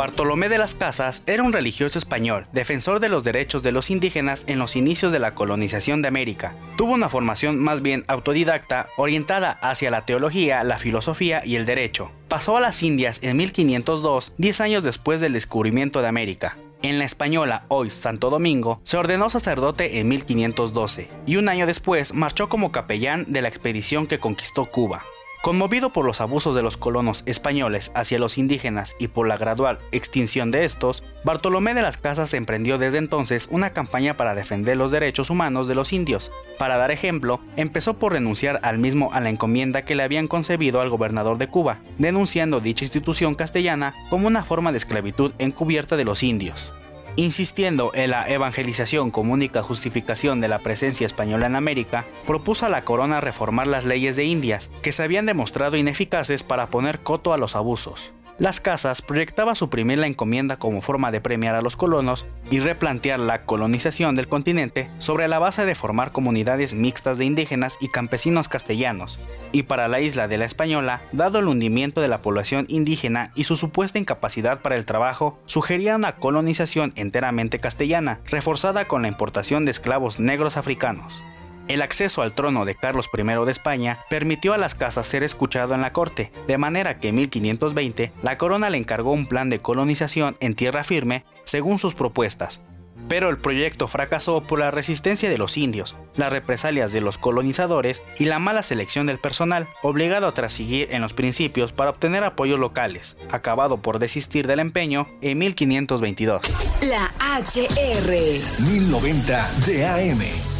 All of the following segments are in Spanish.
Bartolomé de las Casas era un religioso español, defensor de los derechos de los indígenas en los inicios de la colonización de América. Tuvo una formación más bien autodidacta, orientada hacia la teología, la filosofía y el derecho. Pasó a las Indias en 1502, 10 años después del descubrimiento de América. En la española, hoy Santo Domingo, se ordenó sacerdote en 1512 y un año después marchó como capellán de la expedición que conquistó Cuba. Conmovido por los abusos de los colonos españoles hacia los indígenas y por la gradual extinción de estos, Bartolomé de las Casas emprendió desde entonces una campaña para defender los derechos humanos de los indios. Para dar ejemplo, empezó por renunciar al mismo a la encomienda que le habían concebido al gobernador de Cuba, denunciando dicha institución castellana como una forma de esclavitud encubierta de los indios. Insistiendo en la evangelización como única justificación de la presencia española en América, propuso a la corona reformar las leyes de Indias, que se habían demostrado ineficaces para poner coto a los abusos. Las Casas proyectaba suprimir la encomienda como forma de premiar a los colonos y replantear la colonización del continente sobre la base de formar comunidades mixtas de indígenas y campesinos castellanos. Y para la isla de la Española, dado el hundimiento de la población indígena y su supuesta incapacidad para el trabajo, sugería una colonización enteramente castellana, reforzada con la importación de esclavos negros africanos. El acceso al trono de Carlos I de España permitió a las casas ser escuchado en la corte, de manera que en 1520 la corona le encargó un plan de colonización en tierra firme según sus propuestas. Pero el proyecto fracasó por la resistencia de los indios, las represalias de los colonizadores y la mala selección del personal, obligado a trasiguir en los principios para obtener apoyos locales, acabado por desistir del empeño en 1522. La HR 1090 de AM.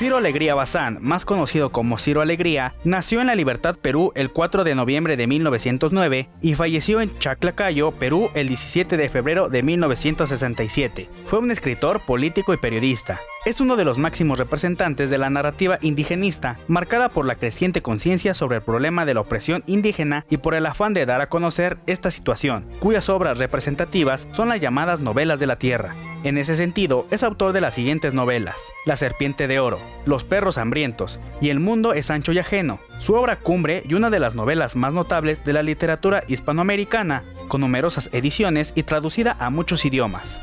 Alegría Bazán, más conocido como Ciro Alegría, nació en La Libertad, Perú, el 4 de noviembre de 1909 y falleció en Chaclacayo, Perú, el 17 de febrero de 1967. Fue un escritor, político y periodista. Es uno de los máximos representantes de la narrativa indigenista, marcada por la creciente conciencia sobre el problema de la opresión indígena y por el afán de dar a conocer esta situación, cuyas obras representativas son las llamadas novelas de la tierra. En ese sentido, es autor de las siguientes novelas: La serpiente de oro, Los perros hambrientos y El mundo es ancho y ajeno, su obra cumbre y una de las novelas más notables de la literatura hispanoamericana, con numerosas ediciones y traducida a muchos idiomas.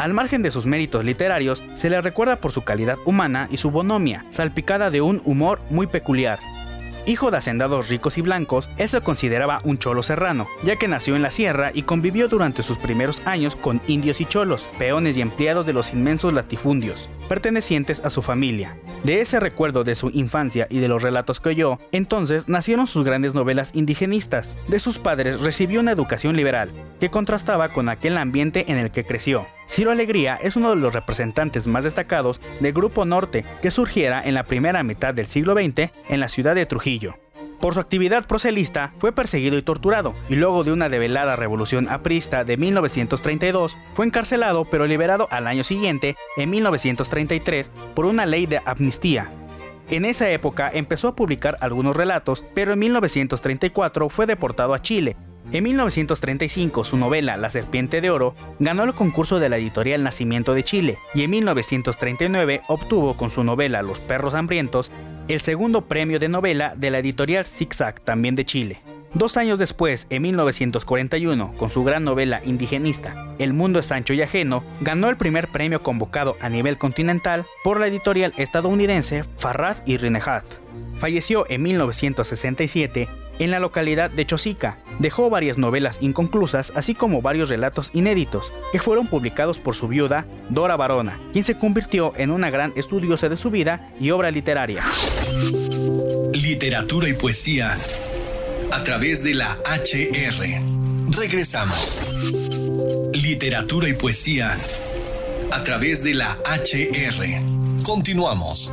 Al margen de sus méritos literarios, se le recuerda por su calidad humana y su bonomia, salpicada de un humor muy peculiar. Hijo de hacendados ricos y blancos, él se consideraba un cholo serrano, ya que nació en la sierra y convivió durante sus primeros años con indios y cholos, peones y empleados de los inmensos latifundios, pertenecientes a su familia. De ese recuerdo de su infancia y de los relatos que oyó, entonces nacieron sus grandes novelas indigenistas. De sus padres recibió una educación liberal, que contrastaba con aquel ambiente en el que creció. Ciro Alegría es uno de los representantes más destacados del Grupo Norte que surgiera en la primera mitad del siglo XX en la ciudad de Trujillo. Por su actividad proselista fue perseguido y torturado, y luego de una develada revolución aprista de 1932 fue encarcelado pero liberado al año siguiente, en 1933, por una ley de amnistía. En esa época empezó a publicar algunos relatos, pero en 1934 fue deportado a Chile, en 1935, su novela La Serpiente de Oro ganó el concurso de la editorial Nacimiento de Chile y en 1939 obtuvo con su novela Los Perros Hambrientos el segundo premio de novela de la editorial Zigzag, también de Chile. Dos años después, en 1941, con su gran novela indigenista El mundo es ancho y ajeno, ganó el primer premio convocado a nivel continental por la editorial estadounidense Farrad y Rinehat. Falleció en 1967 en la localidad de Chosica. Dejó varias novelas inconclusas, así como varios relatos inéditos, que fueron publicados por su viuda, Dora Barona, quien se convirtió en una gran estudiosa de su vida y obra literaria. Literatura y poesía a través de la HR. Regresamos. Literatura y poesía a través de la HR. Continuamos.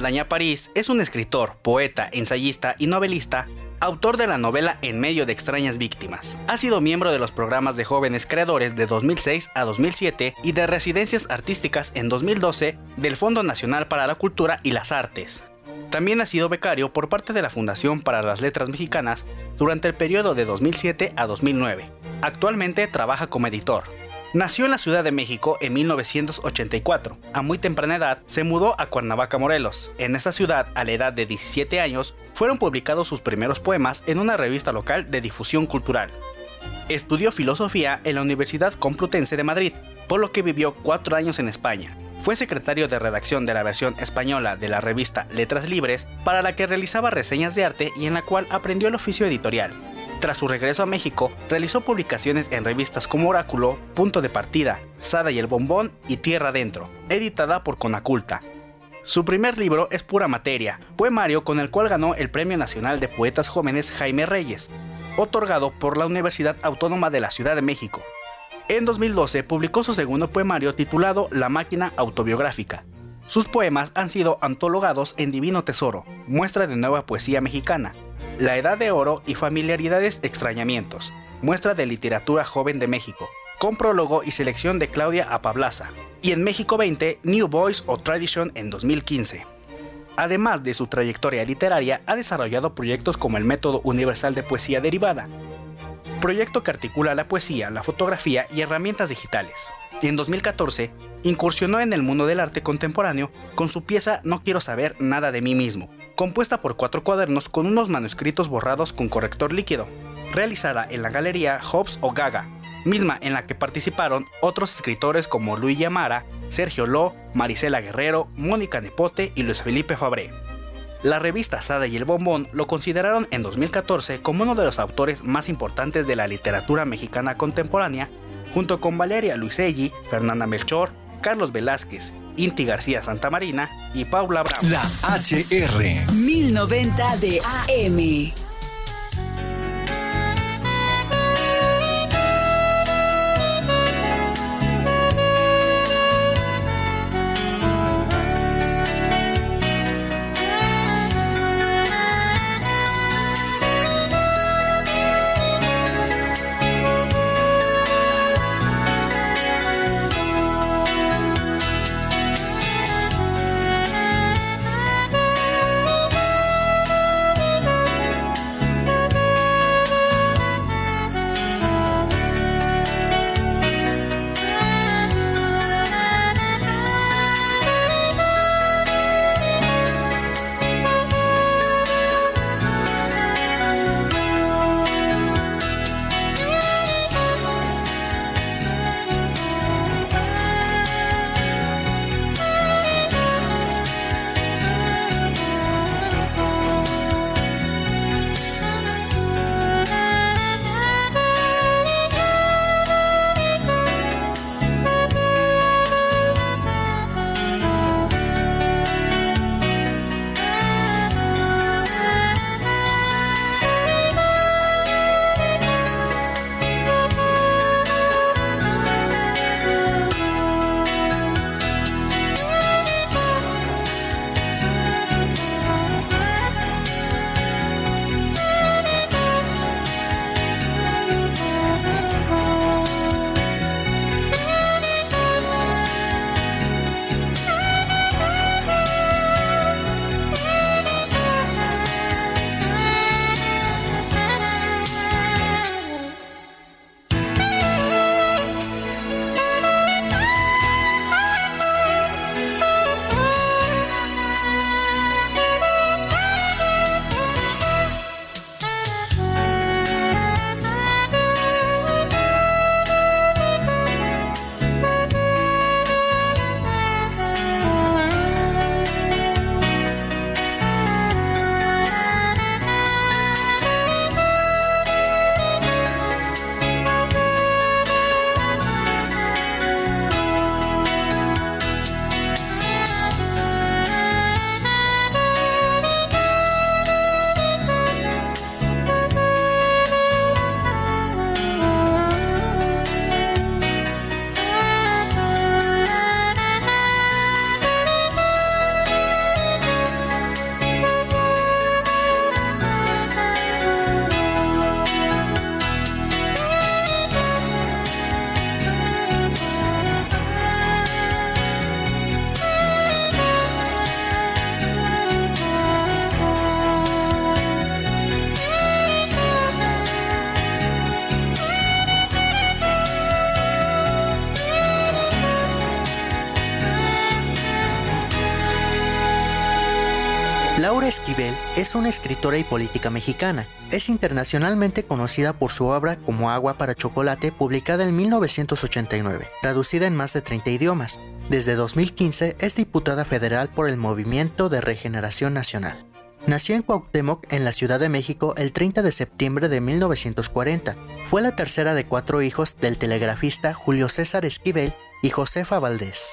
Saldaña París es un escritor, poeta, ensayista y novelista autor de la novela En medio de extrañas víctimas. Ha sido miembro de los programas de jóvenes creadores de 2006 a 2007 y de residencias artísticas en 2012 del Fondo Nacional para la Cultura y las Artes. También ha sido becario por parte de la Fundación para las Letras Mexicanas durante el periodo de 2007 a 2009. Actualmente trabaja como editor. Nació en la Ciudad de México en 1984. A muy temprana edad se mudó a Cuernavaca, Morelos. En esta ciudad, a la edad de 17 años, fueron publicados sus primeros poemas en una revista local de difusión cultural. Estudió filosofía en la Universidad Complutense de Madrid, por lo que vivió cuatro años en España. Fue secretario de redacción de la versión española de la revista Letras Libres, para la que realizaba reseñas de arte y en la cual aprendió el oficio editorial. Tras su regreso a México, realizó publicaciones en revistas como Oráculo, Punto de Partida, Sada y el Bombón y Tierra Dentro, editada por Conaculta. Su primer libro es Pura Materia, poemario con el cual ganó el Premio Nacional de Poetas Jóvenes Jaime Reyes, otorgado por la Universidad Autónoma de la Ciudad de México. En 2012 publicó su segundo poemario titulado La máquina autobiográfica. Sus poemas han sido antologados en Divino Tesoro, muestra de nueva poesía mexicana, la Edad de Oro y Familiaridades Extrañamientos, muestra de literatura joven de México, con prólogo y selección de Claudia Apablaza, y en México 20, New Voice o Tradition en 2015. Además de su trayectoria literaria, ha desarrollado proyectos como el Método Universal de Poesía Derivada, proyecto que articula la poesía, la fotografía y herramientas digitales. Y en 2014, incursionó en el mundo del arte contemporáneo con su pieza No quiero saber nada de mí mismo, compuesta por cuatro cuadernos con unos manuscritos borrados con corrector líquido, realizada en la galería Hobbes o Gaga, misma en la que participaron otros escritores como Luis Yamara, Sergio Ló, Marisela Guerrero, Mónica Nepote y Luis Felipe Fabré. La revista Sada y el Bombón lo consideraron en 2014 como uno de los autores más importantes de la literatura mexicana contemporánea, junto con Valeria Luiselli, Fernanda Melchor, Carlos Velázquez, Inti García Santamarina y Paula Brown. La HR 1090 de AM. Esquivel es una escritora y política mexicana. Es internacionalmente conocida por su obra como Agua para Chocolate, publicada en 1989, traducida en más de 30 idiomas. Desde 2015 es diputada federal por el Movimiento de Regeneración Nacional. Nació en Cuauhtémoc, en la Ciudad de México, el 30 de septiembre de 1940. Fue la tercera de cuatro hijos del telegrafista Julio César Esquivel y Josefa Valdés.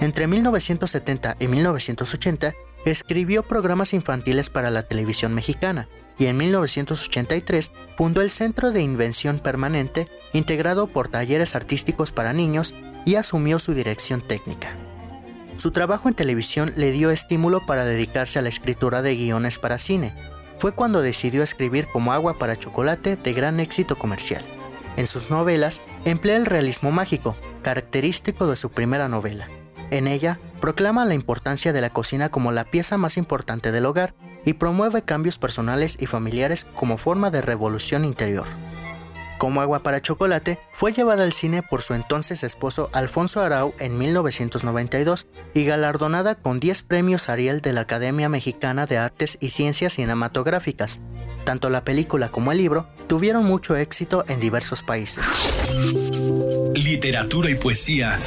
Entre 1970 y 1980 escribió programas infantiles para la televisión mexicana y en 1983 fundó el Centro de Invención Permanente, integrado por talleres artísticos para niños, y asumió su dirección técnica. Su trabajo en televisión le dio estímulo para dedicarse a la escritura de guiones para cine. Fue cuando decidió escribir como agua para chocolate de gran éxito comercial. En sus novelas emplea el realismo mágico, característico de su primera novela. En ella, proclama la importancia de la cocina como la pieza más importante del hogar y promueve cambios personales y familiares como forma de revolución interior. Como agua para chocolate, fue llevada al cine por su entonces esposo Alfonso Arau en 1992 y galardonada con 10 premios Ariel de la Academia Mexicana de Artes y Ciencias Cinematográficas. Tanto la película como el libro tuvieron mucho éxito en diversos países. Literatura y poesía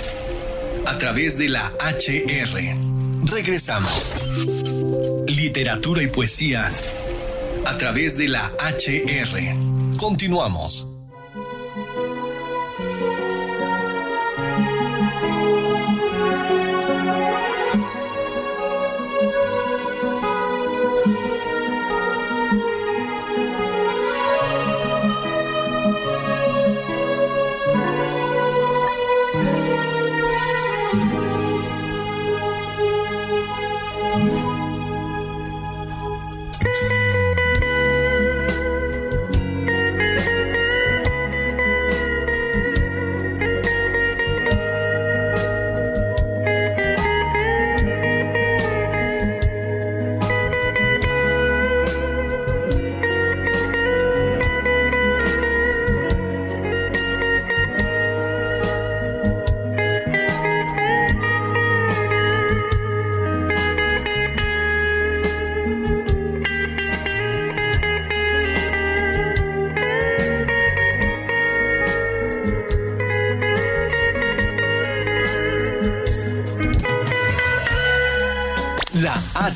a través de la HR. Regresamos. Literatura y poesía a través de la HR. Continuamos.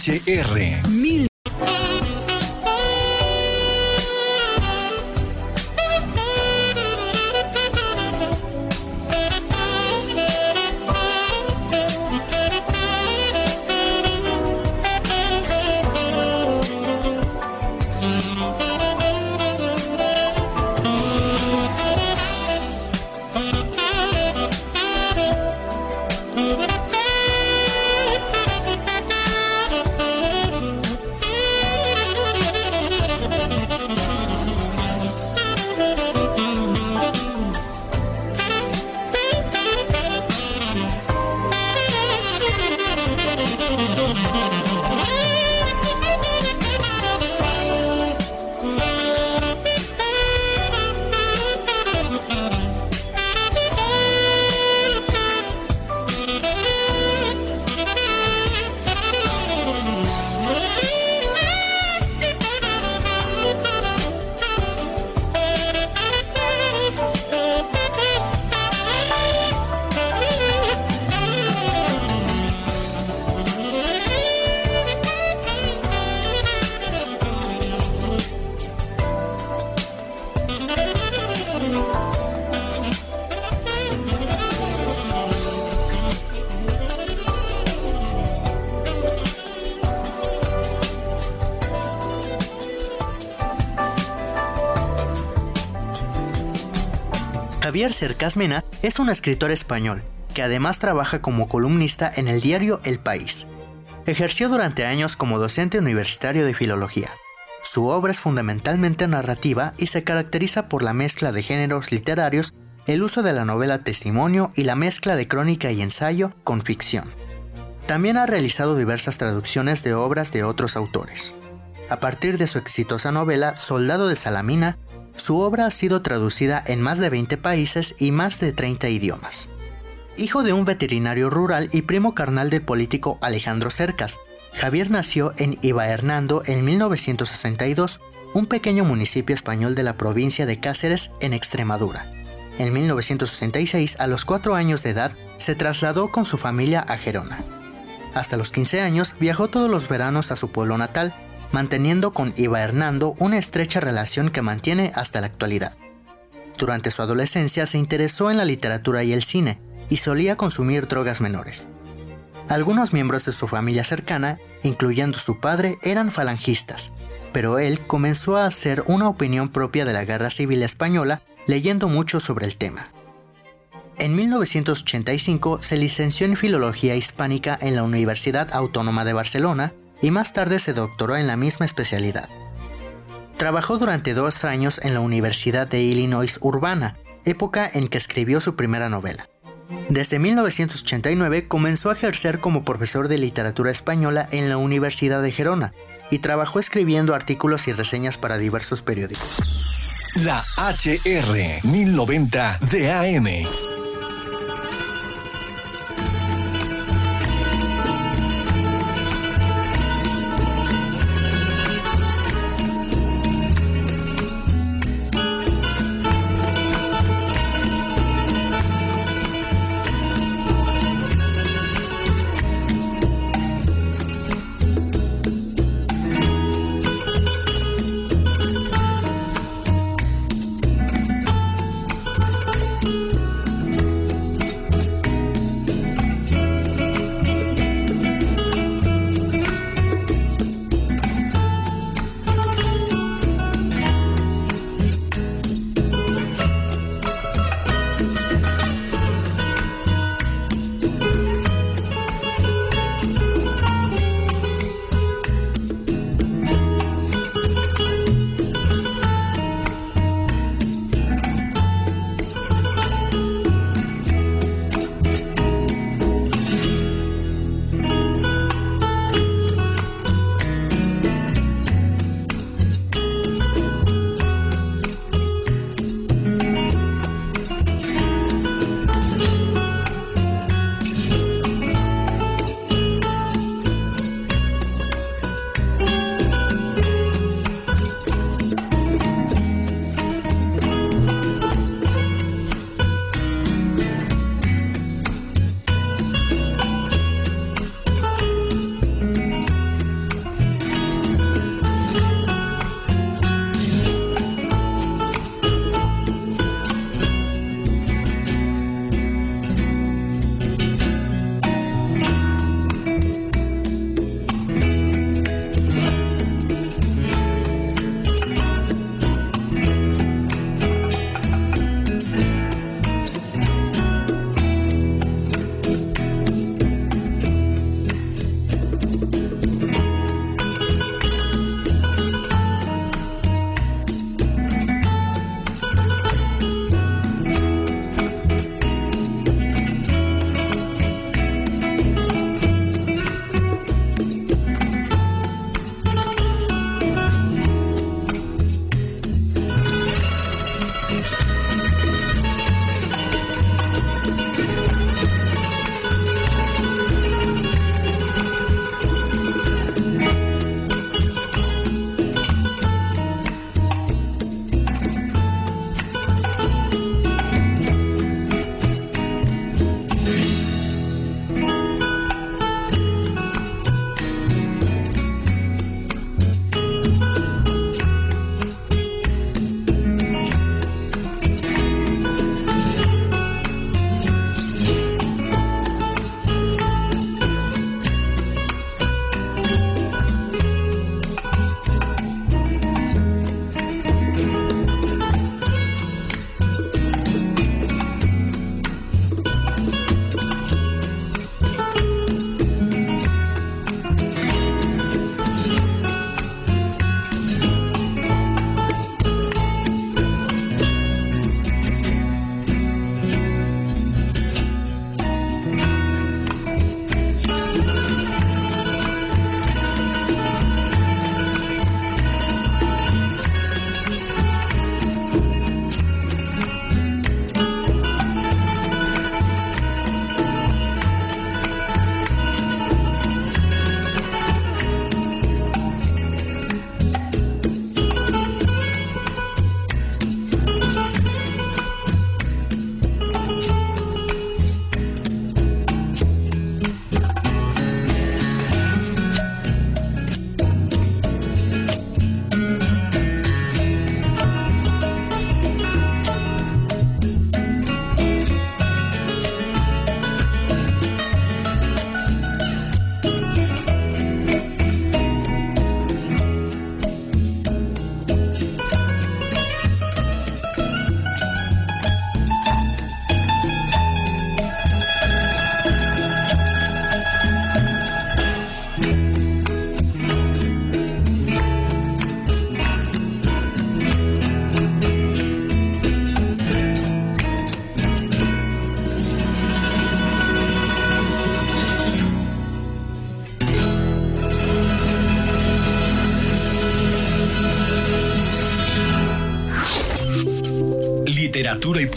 HR. Javier Cercasmena es un escritor español que además trabaja como columnista en el diario El País. Ejerció durante años como docente universitario de filología. Su obra es fundamentalmente narrativa y se caracteriza por la mezcla de géneros literarios, el uso de la novela testimonio y la mezcla de crónica y ensayo con ficción. También ha realizado diversas traducciones de obras de otros autores. A partir de su exitosa novela Soldado de Salamina, su obra ha sido traducida en más de 20 países y más de 30 idiomas. Hijo de un veterinario rural y primo carnal del político Alejandro Cercas, Javier nació en Iba Hernando en 1962, un pequeño municipio español de la provincia de Cáceres, en Extremadura. En 1966, a los cuatro años de edad, se trasladó con su familia a Gerona. Hasta los 15 años viajó todos los veranos a su pueblo natal, manteniendo con Iba Hernando una estrecha relación que mantiene hasta la actualidad. Durante su adolescencia se interesó en la literatura y el cine y solía consumir drogas menores. Algunos miembros de su familia cercana, incluyendo su padre, eran falangistas, pero él comenzó a hacer una opinión propia de la Guerra Civil Española leyendo mucho sobre el tema. En 1985 se licenció en Filología Hispánica en la Universidad Autónoma de Barcelona y más tarde se doctoró en la misma especialidad. Trabajó durante dos años en la Universidad de Illinois Urbana, época en que escribió su primera novela. Desde 1989 comenzó a ejercer como profesor de literatura española en la Universidad de Gerona y trabajó escribiendo artículos y reseñas para diversos periódicos. La HR 1090 de AM.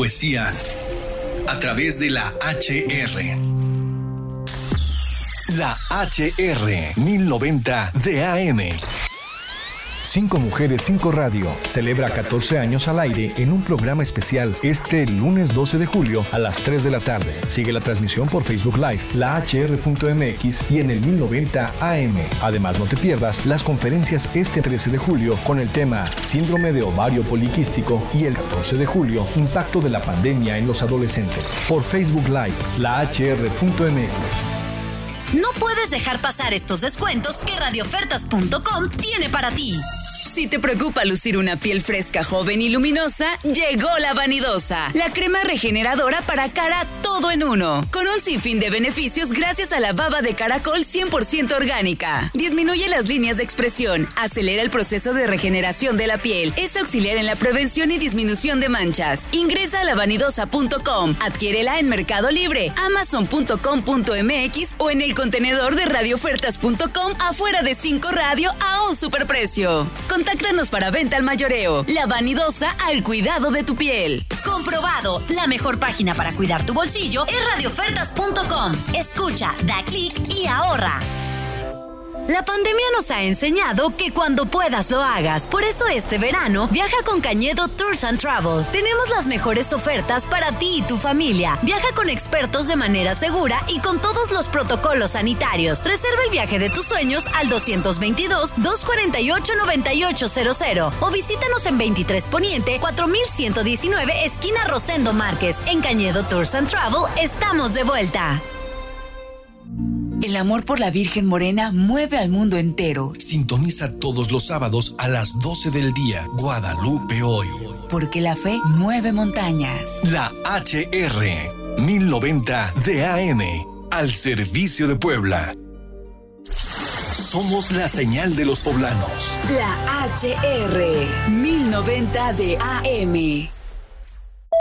Poesía a través de la HR. La HR 1090 de AM. Cinco Mujeres, Cinco Radio celebra 14 años al aire en un programa especial este lunes 12 de julio a las 3 de la tarde. Sigue la transmisión por Facebook Live, la HR.mx y en el 1090 AM. Además, no te pierdas las conferencias este 13 de julio con el tema Síndrome de ovario poliquístico y el 14 de julio Impacto de la pandemia en los adolescentes. Por Facebook Live, la HR.mx. No puedes dejar pasar estos descuentos que radiofertas.com tiene para ti. Si te preocupa lucir una piel fresca, joven y luminosa, llegó la vanidosa, la crema regeneradora para cara todo en uno, con un sinfín de beneficios gracias a la baba de caracol 100% orgánica. Disminuye las líneas de expresión, acelera el proceso de regeneración de la piel, es auxiliar en la prevención y disminución de manchas. Ingresa a lavanidosa.com, adquiérela en Mercado Libre, amazon.com.mx o en el contenedor de radiofertas.com afuera de 5 radio a un superprecio. Contáctanos para venta al mayoreo. La vanidosa al cuidado de tu piel. Comprobado. La mejor página para cuidar tu bolsillo es radiofertas.com. Escucha, da clic y ahorra. La pandemia nos ha enseñado que cuando puedas lo hagas. Por eso este verano viaja con Cañedo Tours and Travel. Tenemos las mejores ofertas para ti y tu familia. Viaja con expertos de manera segura y con todos los protocolos sanitarios. Reserva el viaje de tus sueños al 222-248-9800 o visítanos en 23 Poniente 4119 esquina Rosendo Márquez. En Cañedo Tours and Travel estamos de vuelta. El amor por la Virgen Morena mueve al mundo entero. Sintoniza todos los sábados a las 12 del día. Guadalupe hoy. Porque la fe mueve montañas. La HR 1090 de AM. Al servicio de Puebla. Somos la señal de los poblanos. La HR 1090 de AM.